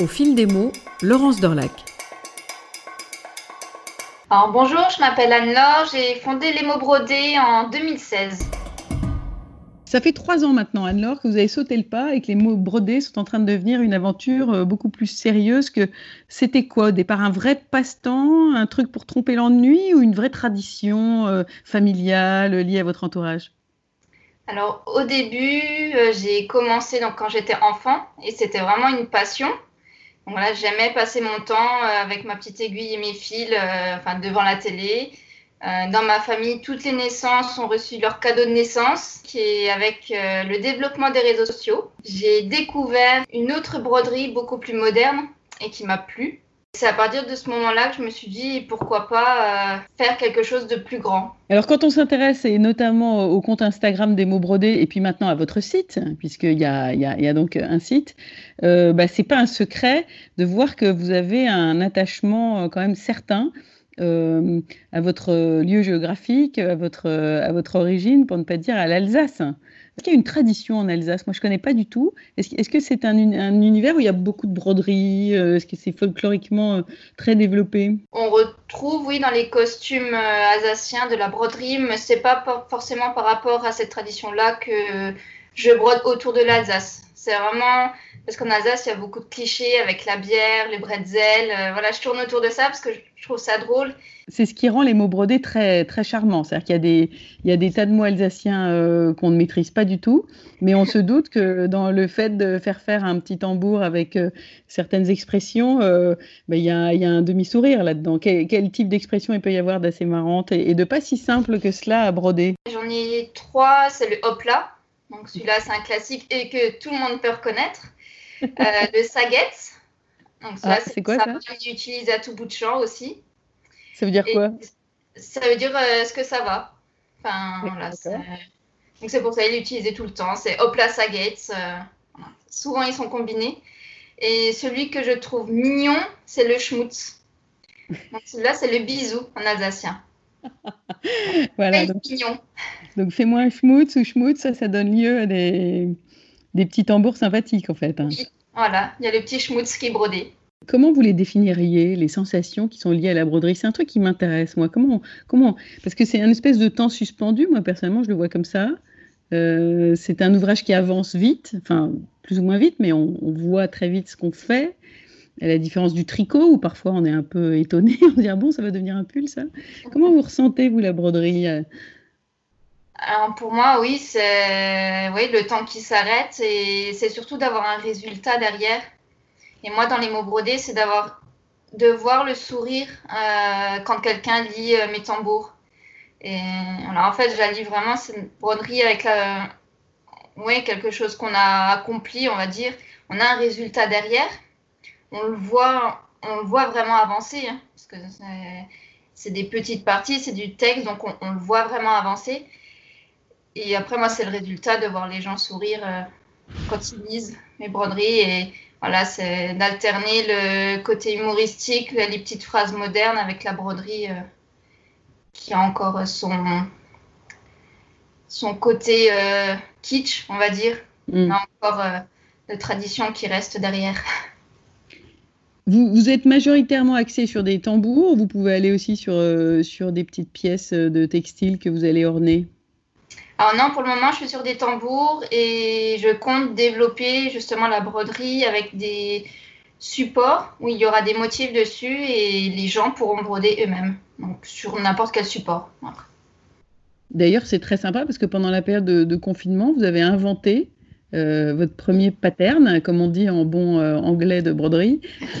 Au fil des mots, Laurence Dorlac. Alors, bonjour, je m'appelle Anne-Laure, j'ai fondé Les mots brodés en 2016. Ça fait trois ans maintenant, Anne-Laure, que vous avez sauté le pas et que les mots brodés sont en train de devenir une aventure euh, beaucoup plus sérieuse que c'était quoi Au départ, un vrai passe-temps, un truc pour tromper l'ennui ou une vraie tradition euh, familiale liée à votre entourage? Alors, au début, euh, j'ai commencé donc, quand j'étais enfant et c'était vraiment une passion. Donc voilà, j'aimais passer mon temps avec ma petite aiguille et mes fils enfin, devant la télé. Euh, dans ma famille, toutes les naissances ont reçu leur cadeau de naissance, est avec euh, le développement des réseaux sociaux. J'ai découvert une autre broderie beaucoup plus moderne et qui m'a plu. C'est à partir de ce moment-là que je me suis dit pourquoi pas euh, faire quelque chose de plus grand. Alors quand on s'intéresse et notamment au compte Instagram des mots brodés et puis maintenant à votre site, puisqu'il y a, y, donc un site, euh, bah, c'est pas un secret de voir que vous avez un attachement quand même certain euh, à votre lieu géographique, à votre, à votre origine, pour ne pas dire à l'Alsace. Est-ce qu'il y a une tradition en Alsace? Moi, je ne connais pas du tout. Est-ce que c'est un, un, univers où il y a beaucoup de broderies euh, Est-ce que c'est folkloriquement euh, très développé? On retrouve, oui, dans les costumes alsaciens de la broderie, mais ce n'est pas forcément par rapport à cette tradition-là que je brode autour de l'Alsace. C'est vraiment parce qu'en Alsace, il y a beaucoup de clichés avec la bière, les bretzels. Euh, voilà, je tourne autour de ça parce que je trouve ça drôle. C'est ce qui rend les mots brodés très, très charmants. C'est-à-dire qu'il y a des, il y a des tas de mots alsaciens euh, qu'on ne maîtrise pas du tout, mais on se doute que dans le fait de faire faire un petit tambour avec euh, certaines expressions, ben, il, y a, il y, a, un demi-sourire là-dedans. Quel, quel type d'expression il peut y avoir d'assez marrante et, et, de pas si simple que cela à broder J'en ai trois. C'est le hopla. Donc celui-là, c'est un classique et que tout le monde peut reconnaître. Euh, le saget. Donc ça, ah, c'est quoi ça, J'utilise à tout bout de champ aussi. Ça veut dire quoi Ça veut dire euh, ce que ça va. Enfin, voilà. Donc c'est pour ça qu'il est utilisé tout le temps. C'est Hopla Saget. Euh, souvent, ils sont combinés. Et celui que je trouve mignon, c'est le schmutz. Donc celui-là, c'est le bisou en alsacien. voilà. Donc, mignon. donc fais-moi un schmutz ou schmutz, ça, ça donne lieu à des, des petits tambours sympathiques en fait. Hein. Voilà, il y a le petit schmutz qui est brodé. Comment vous les définiriez, les sensations qui sont liées à la broderie? C'est un truc qui m'intéresse, moi. Comment, comment? Parce que c'est un espèce de temps suspendu, moi personnellement, je le vois comme ça. Euh, c'est un ouvrage qui avance vite, enfin plus ou moins vite, mais on, on voit très vite ce qu'on fait. À la différence du tricot, où parfois on est un peu étonné, on se dit ah bon, ça va devenir un pull, ça? Comment vous ressentez, vous, la broderie alors pour moi, oui, c'est oui, le temps qui s'arrête et c'est surtout d'avoir un résultat derrière. Et moi, dans les mots brodés, c'est d'avoir de voir le sourire euh, quand quelqu'un lit euh, mes tambours. Et alors, en fait, lis vraiment, c'est une broderie avec oui, quelque chose qu'on a accompli, on va dire. On a un résultat derrière. On le voit, on le voit vraiment avancer, hein, parce que c'est des petites parties, c'est du texte, donc on, on, le voit vraiment avancer. Et après, moi, c'est le résultat de voir les gens sourire euh, quand ils lisent mes broderies. Et voilà, c'est d'alterner le côté humoristique, les petites phrases modernes avec la broderie euh, qui a encore son, son côté euh, kitsch, on va dire. Mm. encore de tradition qui reste derrière. Vous, vous, êtes majoritairement axé sur des tambours, vous pouvez aller aussi sur, sur des petites pièces de textile que vous allez orner? Alors non, pour le moment, je suis sur des tambours et je compte développer justement la broderie avec des supports où il y aura des motifs dessus et les gens pourront broder eux-mêmes, donc sur n'importe quel support. D'ailleurs, c'est très sympa parce que pendant la période de, confinement, vous avez inventé euh, votre premier pattern, comme on dit en bon euh, anglais de broderie,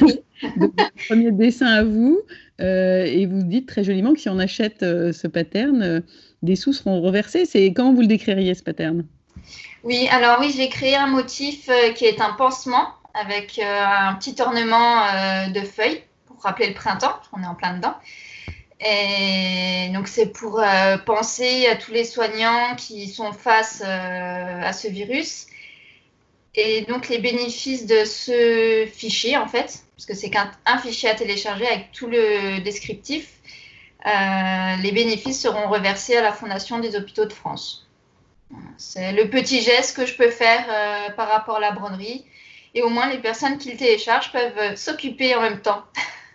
votre premier dessin à vous, euh, et vous dites très joliment que si on achète ce pattern, des sous seront reversés. C'est comment vous le décririez ce pattern? Oui, alors oui, j'ai créé un motif euh, qui est un pansement avec euh, un petit ornement euh, de feuilles pour rappeler le printemps. On est en plein dedans. Et donc c'est pour penser à tous les soignants qui sont face à ce virus. Et donc les bénéfices de ce fichier, en fait, parce que c'est qu'un fichier à télécharger avec tout le descriptif, euh, les bénéfices seront reversés à la Fondation des hôpitaux de France. C'est le petit geste que je peux faire euh, par rapport à la broderie. Et au moins, les personnes qui le téléchargent peuvent s'occuper en même temps.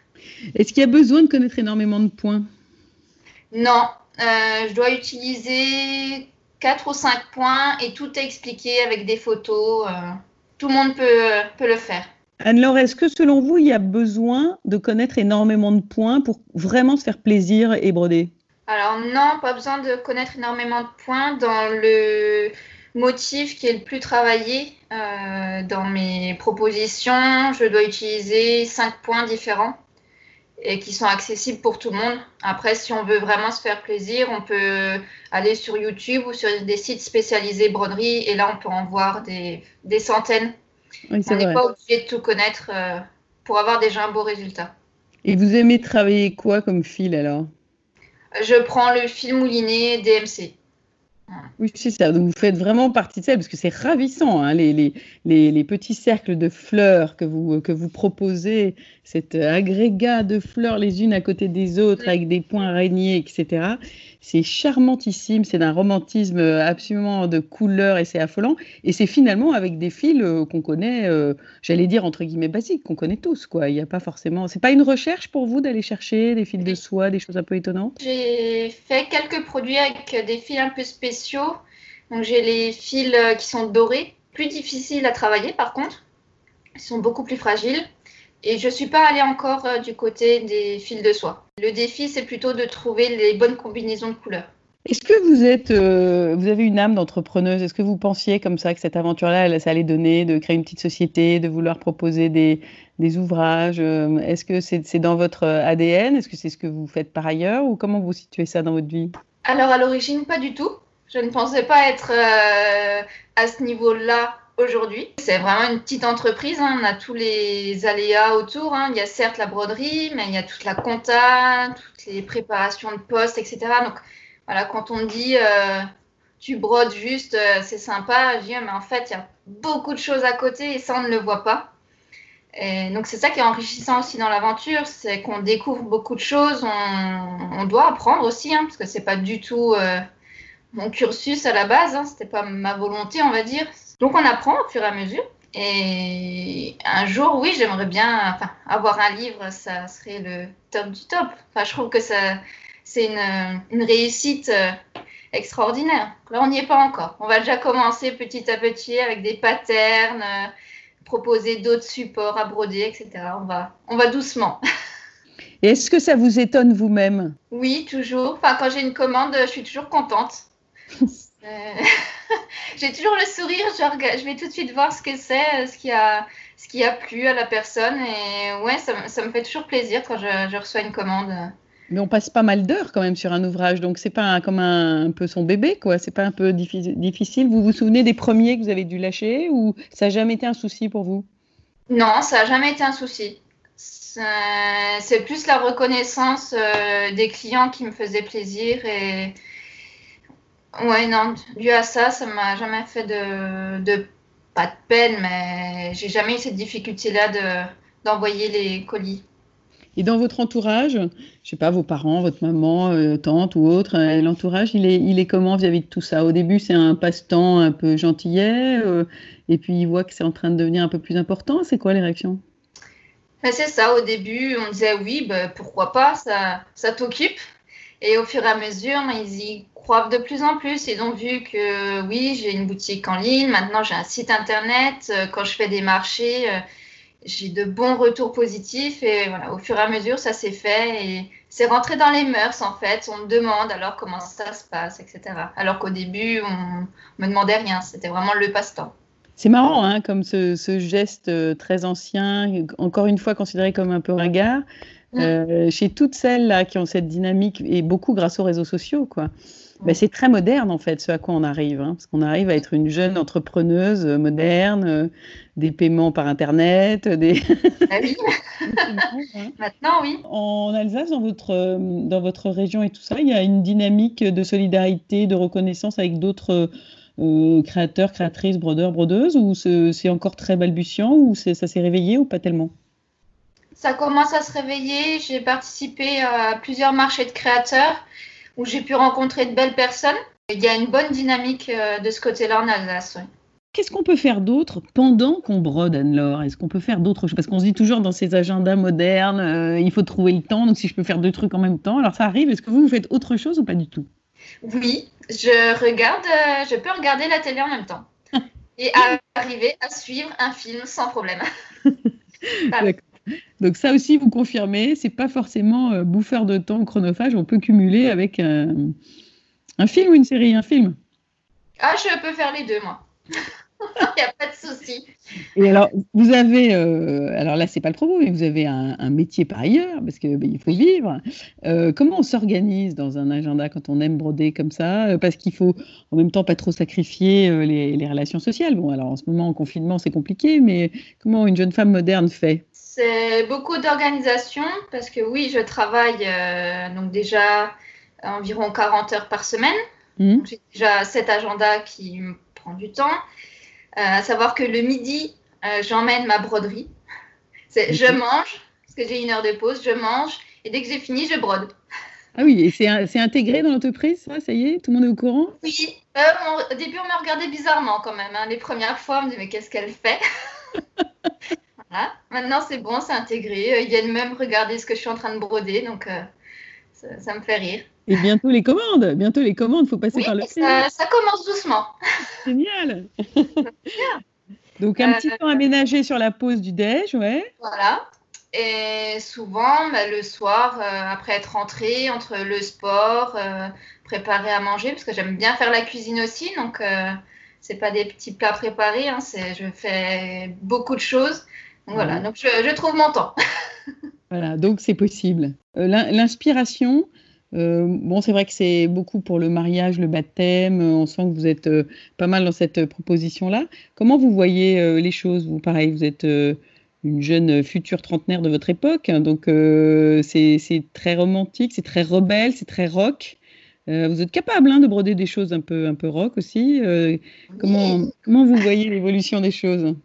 Est-ce qu'il y a besoin de connaître énormément de points? Non, je dois utiliser 4 ou 5 points et tout est expliqué avec des photos. tout le monde peut, peut le faire. Anne-Laure, est-ce que selon vous, il y a besoin de connaître énormément de points pour vraiment se faire plaisir et broder? Alors non, pas besoin de connaître énormément de points dans le motif qui est le plus travaillé euh, dans mes propositions. Je dois utiliser cinq points différents et qui sont accessibles pour tout le monde. Après, si on veut vraiment se faire plaisir, on peut aller sur YouTube ou sur des sites spécialisés broderie et là, on peut en voir des, des centaines on n'est pas obligé de tout connaître euh, pour avoir déjà un beau résultat. Et vous aimez travailler quoi comme fil alors? Je prends le fil mouliné DMC. Oui, c'est ça. Donc, vous faites vraiment partie de ça parce que c'est ravissant, hein, les, les, les, petits cercles de fleurs que vous, que vous proposez, cet agrégat de fleurs les unes à côté des autres avec des points araignées, etc. C'est charmantissime, c'est d'un romantisme absolument de couleur et c'est affolant. Et c'est finalement avec des fils euh, qu'on connaît, euh, j'allais dire entre guillemets basiques, qu'on connaît tous. Quoi. Il n'y a pas forcément. C'est pas une recherche pour vous d'aller chercher des fils de soie, des choses un peu étonnantes? J'ai fait quelques produits avec des fils un peu spéciaux. Donc j'ai les fils euh, qui sont dorés, plus difficiles à travailler par contre. Ils sont beaucoup plus fragiles. Et je ne suis pas allée encore euh, du côté des fils de soie. Le défi, c'est plutôt de trouver les bonnes combinaisons de couleurs. Est-ce que vous êtes, euh, vous avez une âme d'entrepreneuse? Est-ce que vous pensiez comme ça que cette aventure-là, ça allait donner de créer une petite société, de vouloir proposer des, des ouvrages? Euh, Est-ce que c'est dans votre ADN Est-ce que c'est ce que vous faites par ailleurs? Ou comment vous situez ça dans votre vie? Alors à l'origine, pas du tout. Je ne pensais pas être à ce niveau-là aujourd'hui. C'est vraiment une petite entreprise. Hein. On a tous les aléas autour. Hein. Il y a certes la broderie, mais il y a toute la compta, toutes les préparations de poste, etc. Donc voilà, quand on dit euh, tu brodes juste, euh, c'est sympa, je dis, mais en fait, il y a beaucoup de choses à côté et ça, on ne le voit pas. Et donc c'est ça qui est enrichissant aussi dans l'aventure, c'est qu'on découvre beaucoup de choses. On, doit apprendre aussi, hein, parce que c'est pas du tout euh, mon cursus à la base. Hein, C'était pas ma volonté, on va dire. Donc on apprend au fur et à mesure. Et un jour, oui, j'aimerais bien enfin, avoir un livre, ça serait le top du top. Enfin, je trouve que ça, c'est une, une, réussite euh, extraordinaire. Là, on n'y est pas encore. On va déjà commencer petit à petit avec des patterns, euh, proposer d'autres supports à broder, etc. On va, on va doucement. est-ce que ça vous étonne vous-même? Oui, toujours. Enfin, quand j'ai une commande, je suis toujours contente. Euh, j'ai toujours le sourire, je, je, vais tout de suite voir ce que c'est, ce qui a, ce qui a plu à la personne. Et ouais, ça, ça me fait toujours plaisir quand je, je, reçois une commande. Mais on passe pas mal d'heures quand même sur un ouvrage, donc c'est pas comme un, un, peu son bébé, quoi. C'est pas un peu difficile. Vous vous souvenez des premiers que vous avez dû lâcher ou ça n'a jamais été un souci pour vous? Non, ça n'a jamais été un souci. C'est plus la reconnaissance euh, des clients qui me faisait plaisir et Ouais, non, dû à ça, ça m'a jamais fait de, de, pas de peine, mais j'ai jamais eu cette difficulté-là de, d'envoyer les colis. Et dans votre entourage, je sais pas, vos parents, votre maman, euh, tante ou autre, euh, l'entourage, il est, il est comment vis-à-vis de tout ça? Au début, c'est un passe-temps un peu gentillet, euh, et puis il voit que c'est en train de devenir un peu plus important. C'est quoi les réactions? Ben, C'est ça, au début, on disait oui, ben, pourquoi pas, ça, ça t'occupe. Et au fur et à mesure, ils y croient de plus en plus. Ils ont vu que oui, j'ai une boutique en ligne, maintenant j'ai un site internet. Euh, quand je fais des marchés, euh, j'ai de bons retours positifs. Et voilà, au fur et à mesure, ça s'est fait. Et c'est rentré dans les mœurs, en fait. On me demande alors comment ça se passe, etc. Alors qu'au début, on me demandait rien. C'était vraiment le passe-temps. C'est marrant, hein, comme ce, geste euh, très ancien, encore une fois considéré comme un peu ringard. Euh, chez toutes celles là qui ont cette dynamique et beaucoup grâce aux réseaux sociaux, quoi. Mm. Ben, c'est très moderne en fait ce à quoi on arrive, hein, parce qu'on arrive à être une jeune entrepreneuse euh, moderne, euh, des paiements par internet, des. ah oui. Maintenant oui. En Alsace, dans votre dans votre région et tout ça, il y a une dynamique de solidarité, de reconnaissance avec d'autres. créateurs, créatrices, brodeurs, brodeuses, ou c'est encore très balbutiant, ou ça s'est réveillé ou pas tellement? Ça commence à se réveiller. J'ai participé à plusieurs marchés de créateurs où j'ai pu rencontrer de belles personnes. Il y a une bonne dynamique euh, de ce côté-là en Alsace. Qu'est-ce qu'on peut faire d'autre pendant qu'on brode, Anne-Laure? Est-ce qu'on peut faire d'autres choses Parce qu'on se dit toujours dans ces agendas modernes, euh, il faut trouver le temps, donc si je peux faire deux trucs en même temps, alors ça arrive. Est-ce que vous, vous faites autre chose ou pas du tout? Oui, je regarde, euh, je peux regarder la télé en même temps et arriver à suivre un film sans problème. Donc ça aussi, vous confirmez, c'est pas forcément euh, bouffeur de temps chronophage, on peut cumuler avec un film ou une série, un film. Ah, je peux faire les deux, moi. Il n'y a pas de souci. Et alors, vous avez, euh, alors là, c'est pas le propos, mais vous avez un, métier par ailleurs, parce qu'il ben, il faut vivre. Euh, comment on s'organise dans un agenda quand on aime broder comme ça Parce qu'il faut en même temps pas trop sacrifier les, les, relations sociales? Bon, alors en ce moment, en confinement, c'est compliqué, mais comment une jeune femme moderne fait? C'est beaucoup d'organisation, parce que oui, je travaille donc déjà environ 40 heures par semaine. Mmh. J'ai déjà cet agenda qui me prend du temps. Euh, à savoir que le midi, euh, j'emmène ma broderie. Je mange, parce que j'ai une heure de pause, je mange, et dès que j'ai fini, je brode. Ah oui, et c'est intégré dans l'entreprise, ça, ça y est Tout le monde est au courant? Oui. Euh, au début, on m'a regardé bizarrement quand même. Hein. Les premières fois, on me dit mais qu'est-ce qu'elle fait? voilà. Maintenant, c'est bon, c'est intégré. Ils viennent même regarder ce que je suis en train de broder, donc ça, me fait rire. Et bientôt les commandes, bientôt les commandes, faut passer par le ça, ça commence doucement. Génial. Donc un petit temps euh, aménagé sur la pause du déj, ouais. Voilà. Et souvent, bah, le soir, euh, après être rentré, entre le sport, euh, préparer à manger, parce que j'aime bien faire la cuisine aussi, donc c'est pas des petits plats préparés, hein, je fais beaucoup de choses. Voilà, donc je, je trouve mon temps. voilà, donc c'est possible. L'inspiration, euh, bon, c'est vrai que c'est beaucoup pour le mariage, le baptême. On sent que vous êtes euh, pas mal dans cette proposition-là. Comment vous voyez les choses Vous, pareil, vous êtes une jeune future trentenaire de votre époque, hein, donc c'est très romantique, c'est très rebelle, c'est très rock. vous êtes capable hein, de broder des choses un peu, un peu rock aussi. comment, comment vous voyez l'évolution des choses?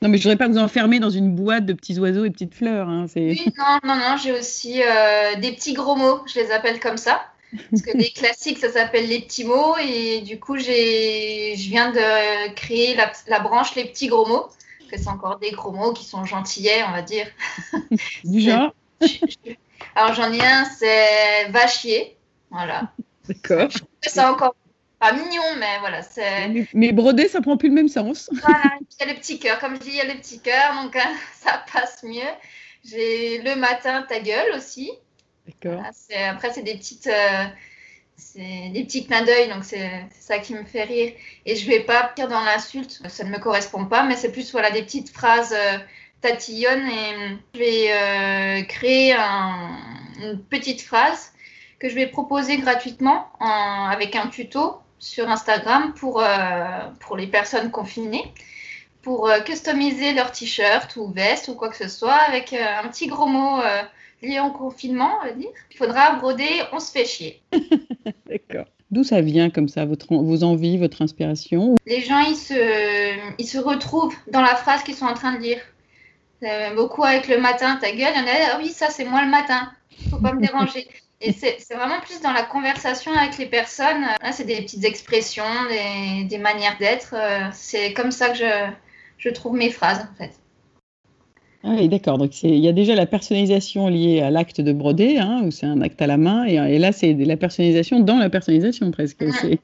Non, mais je voudrais pas vous enfermer dans une boîte de petits oiseaux et petites fleurs. Hein, oui, non, non, non, j'ai aussi euh, des petits gros mots, je les appelle comme ça. Parce que les classiques, ça s'appelle les petits mots. Et du coup, je viens de créer la, branche les petits gros mots. Que c'est encore des gros mots qui sont gentillets, on va dire. Du genre Alors, j'en ai un, c'est vachier. Voilà. D'accord. C'est encore pas mignon, mais voilà. c'est... Mais, broder, ça prend plus le même sens. Voilà, il y a le petit cœur. Comme je dis, il y a le petit cœur, donc hein, ça passe mieux. J'ai le matin ta gueule aussi. D'accord. après, c'est des petites. Euh, c'est des petits clins d'œil, donc c'est, ça qui me fait rire. Et je vais pas dire dans l'insulte, ça ne me correspond pas, mais c'est plus voilà, des petites phrases euh, tatillonnes. Et je vais euh, créer une petite phrase que je vais proposer gratuitement avec un tuto sur Instagram pour, euh, pour les personnes confinées pour euh, customiser leur t-shirt ou veste ou quoi que ce soit avec euh, un petit gros mot lié au confinement, on va dire. Il faudra broder, on se fait chier. D'accord. D'où ça vient comme ça, votre, vos envies, votre inspiration Les gens, ils se, ils se retrouvent dans la phrase qu'ils sont en train de dire. beaucoup avec le matin, ta gueule, il y en a, ah oui, ça c'est moi le matin, faut pas me déranger. Et c'est vraiment plus dans la conversation avec les personnes. Là, c'est des petites expressions, des, des manières d'être. Euh, c'est comme ça que je, je, trouve mes phrases, en fait. Ah oui, d'accord. Donc, il y a déjà la personnalisation liée à l'acte de broder, hein, où c'est un acte à la main. Et, et là, c'est la personnalisation dans la personnalisation, presque. oui,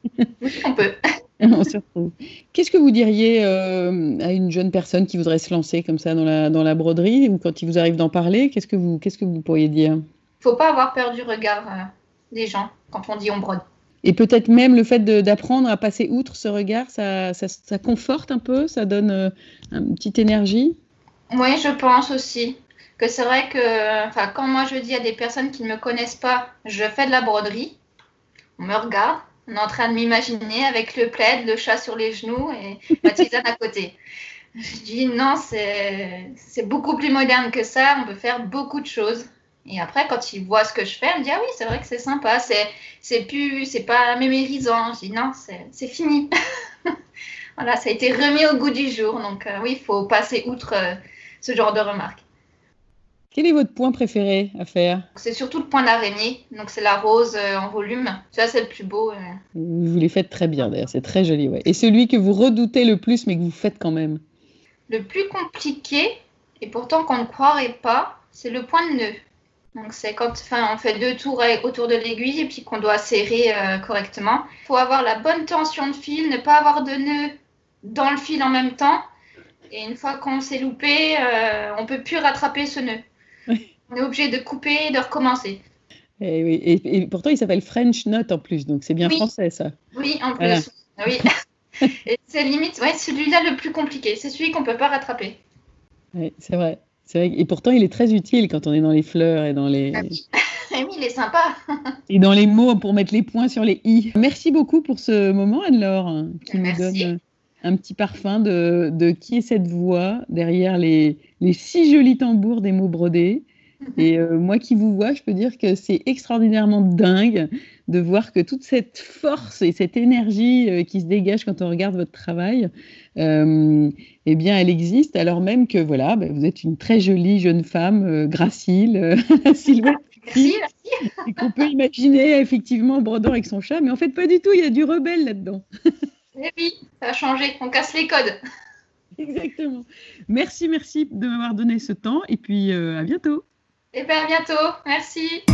on peut. on se retrouve. Qu'est-ce que vous diriez euh, à une jeune personne qui voudrait se lancer comme ça dans la, dans la broderie, ou quand il vous arrive d'en parler, qu'est-ce que vous, qu'est-ce que vous pourriez dire? Faut pas avoir peur du regard euh, des gens quand on dit on brode. Et peut-être même le fait d'apprendre à passer outre ce regard, ça, ça, conforte un peu, ça donne euh, une petite énergie. Oui, je pense aussi que c'est vrai que quand moi je dis à des personnes qui ne me connaissent pas, je fais de la broderie, on me regarde, on est en train de m'imaginer avec le plaid, le chat sur les genoux et ma tisane à côté. Je dis non, c'est beaucoup plus moderne que ça, on peut faire beaucoup de choses. Et après, quand il voit ce que je fais, il me dit Ah oui, c'est vrai que c'est sympa, c'est, c'est plus, c'est pas mémérisant. Je dis Non, c'est, c'est fini. voilà, ça a été remis au goût du jour. Donc, euh, oui, il faut passer outre euh, ce genre de remarques. Quel est votre point préféré à faire? C'est surtout le point d'araignée, donc c'est la rose euh, en volume. Ça, c'est le plus beau. Vous les faites très bien d'ailleurs, c'est très joli. Ouais. Et celui que vous redoutez le plus mais que vous faites quand même? Le plus compliqué, et pourtant qu'on ne croirait pas, c'est le point de nœud. Donc c'est quand enfin, on fait deux tours autour de l'aiguille et puis qu'on doit serrer euh, correctement. Il faut avoir la bonne tension de fil, ne pas avoir de nœud dans le fil en même temps. Et une fois qu'on s'est loupé, euh, on peut plus rattraper ce nœud. Oui. On est obligé de couper et de recommencer. et, oui, et, et pourtant, il s'appelle French Knot en plus, donc c'est bien Oui. français ça. Oui, en plus. Voilà. Oui. c'est limite, ouais, celui-là le plus compliqué. C'est celui qu'on peut pas rattraper. Ouais, c'est vrai. C'est vrai. Et pourtant, il est très utile quand on est dans les fleurs et dans les, Ah il est sympa. et dans les mots pour mettre les points sur les i. Merci beaucoup pour ce moment, Anne-Laure, qui nous Merci. donne un petit parfum de, de qui est cette voix derrière les, les si jolis tambours des mots brodés. Et euh, moi qui vous vois, je peux dire que c'est extraordinairement dingue de voir que toute cette force et cette énergie euh, qui se dégage quand on regarde votre travail, euh, eh bien, elle existe, alors même que voilà, ben, vous êtes une très jolie jeune femme, gracile, silhouette Merci, merci. et qu'on peut imaginer effectivement brodant avec son chat, mais en fait pas du tout, il y a du rebelle là-dedans. Eh oui, ça a changé. On casse les codes. Exactement. Merci, merci de m'avoir donné ce temps et puis euh, à bientôt. Eh bien, à bientôt. Merci.